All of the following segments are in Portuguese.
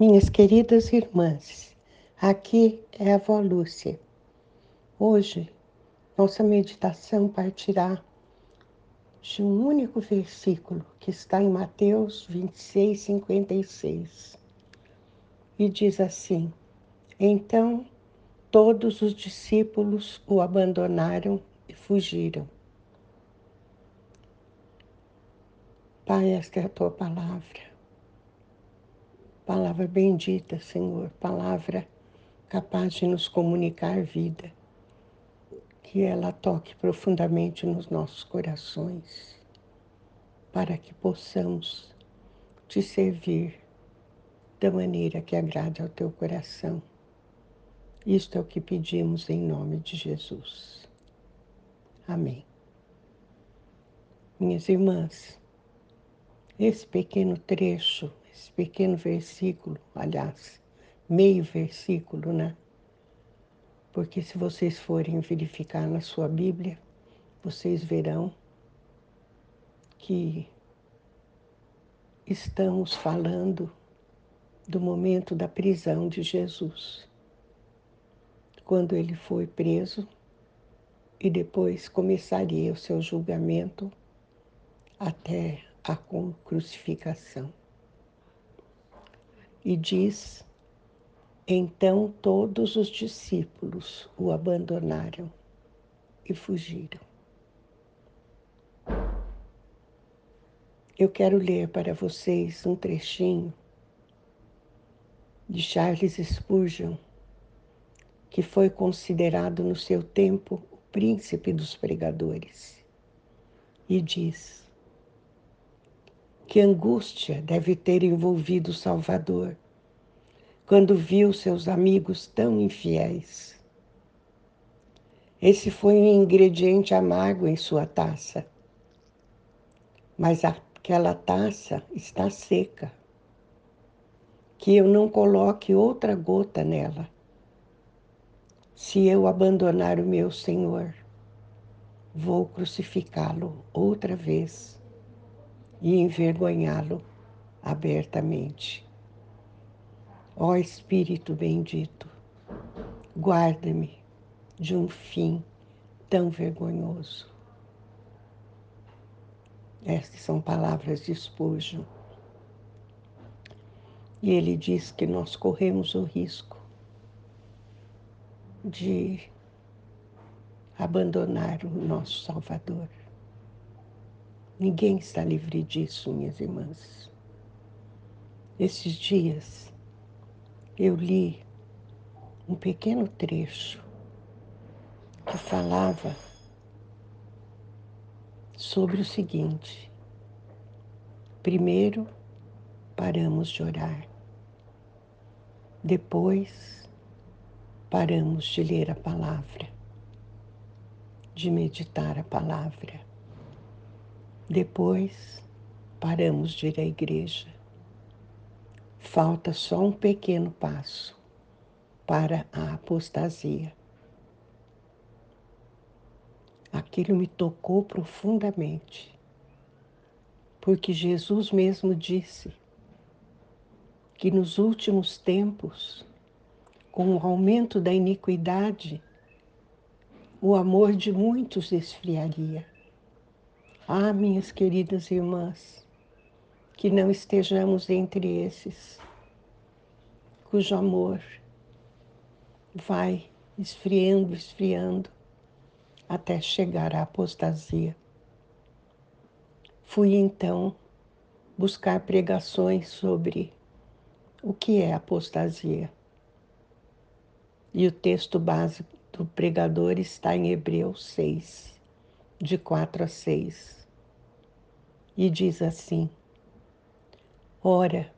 Minhas queridas irmãs, aqui é a avó Lúcia. Hoje, nossa meditação partirá de um único versículo que está em Mateus 26, 56. E diz assim: Então todos os discípulos o abandonaram e fugiram. Pai, esta é a tua palavra. Palavra bendita, Senhor, palavra capaz de nos comunicar vida. Que ela toque profundamente nos nossos corações, para que possamos te servir da maneira que agrade ao teu coração. Isto é o que pedimos em nome de Jesus. Amém. Minhas irmãs, esse pequeno trecho, esse pequeno versículo, aliás, meio versículo, né? Porque se vocês forem verificar na sua Bíblia, vocês verão que estamos falando do momento da prisão de Jesus. Quando ele foi preso e depois começaria o seu julgamento até a crucificação. E diz: Então todos os discípulos o abandonaram e fugiram. Eu quero ler para vocês um trechinho de Charles Spurgeon, que foi considerado no seu tempo o príncipe dos pregadores, e diz: que angústia deve ter envolvido o Salvador quando viu seus amigos tão infiéis. Esse foi um ingrediente amargo em sua taça, mas aquela taça está seca. Que eu não coloque outra gota nela. Se eu abandonar o meu Senhor, vou crucificá-lo outra vez e envergonhá-lo abertamente. Ó Espírito bendito, guarda-me de um fim tão vergonhoso. Estas são palavras de Spurgeon. E ele diz que nós corremos o risco de abandonar o nosso Salvador. Ninguém está livre disso, minhas irmãs. Esses dias eu li um pequeno trecho que falava sobre o seguinte: primeiro paramos de orar, depois paramos de ler a palavra, de meditar a palavra depois, paramos de ir à igreja. Falta só um pequeno passo para a apostasia. Aquilo me tocou profundamente, porque Jesus mesmo disse que nos últimos tempos, com o aumento da iniquidade, o amor de muitos esfriaria. Ah, minhas queridas irmãs, que não estejamos entre esses, cujo amor vai esfriando, esfriando, até chegar à apostasia. Fui então buscar pregações sobre o que é apostasia. E o texto básico do pregador está em Hebreus 6, de 4 a 6 e diz assim: Ora,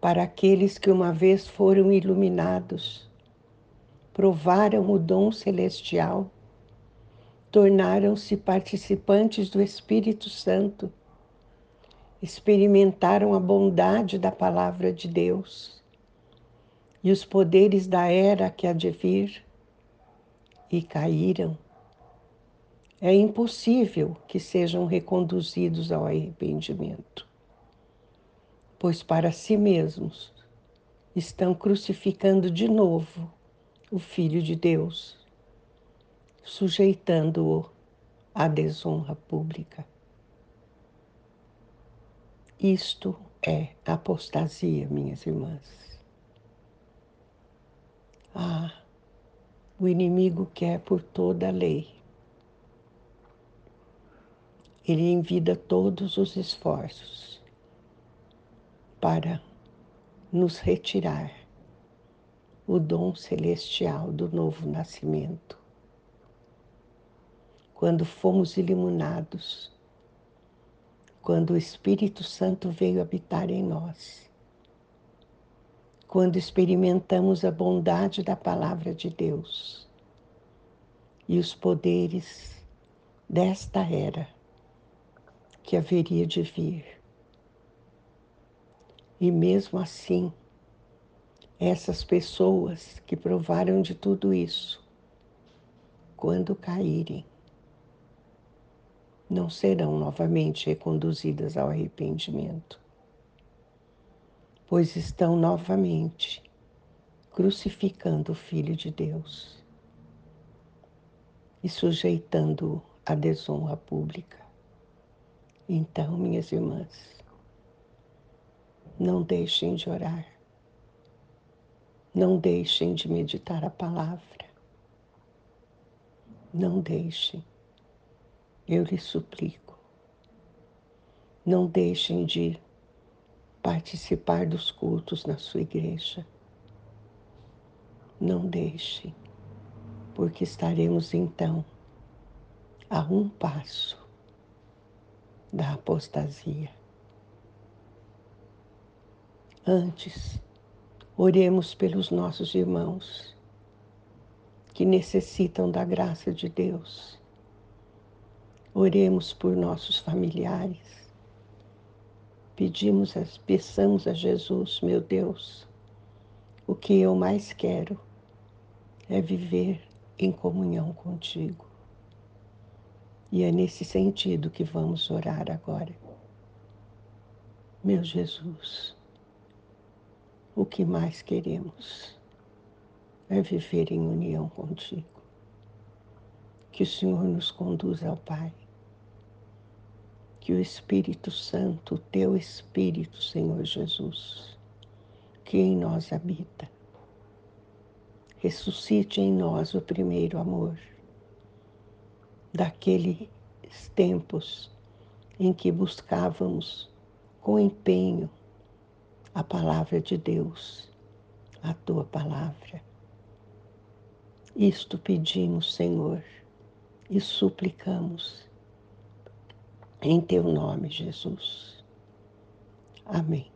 para aqueles que uma vez foram iluminados, provaram o dom celestial, tornaram-se participantes do Espírito Santo, experimentaram a bondade da palavra de Deus e os poderes da era que há de vir, e caíram é impossível que sejam reconduzidos ao arrependimento, pois para si mesmos estão crucificando de novo o Filho de Deus, sujeitando-o à desonra pública. Isto é apostasia, minhas irmãs. Ah, o inimigo quer por toda a lei. Ele envida todos os esforços para nos retirar o dom celestial do novo nascimento. Quando fomos iluminados, quando o Espírito Santo veio habitar em nós, quando experimentamos a bondade da palavra de Deus e os poderes desta era que haveria de vir. E mesmo assim, essas pessoas que provaram de tudo isso, quando caírem, não serão novamente reconduzidas ao arrependimento, pois estão novamente crucificando o Filho de Deus e sujeitando-o à desonra pública. Então, minhas irmãs, não deixem de orar não deixem de meditar a palavra. Não deixem, eu lhes suplico. Não deixem de participar dos cultos na sua igreja. Não deixem, porque estaremos então a um passo da apostasia. Antes, Oremos pelos nossos irmãos que necessitam da graça de Deus. Oremos por nossos familiares. Pedimos, peçamos a Jesus, meu Deus, o que eu mais quero é viver em comunhão contigo. E é nesse sentido que vamos orar agora. Meu Jesus, o que mais queremos é viver em união contigo. Que o Senhor nos conduza ao Pai. Que o Espírito Santo, teu Espírito, Senhor Jesus, que em nós habita, ressuscite em nós o primeiro amor daqueles tempos em que buscávamos com empenho a palavra de Deus, a tua palavra. Isto pedimos, Senhor, e suplicamos em teu nome, Jesus. Amém.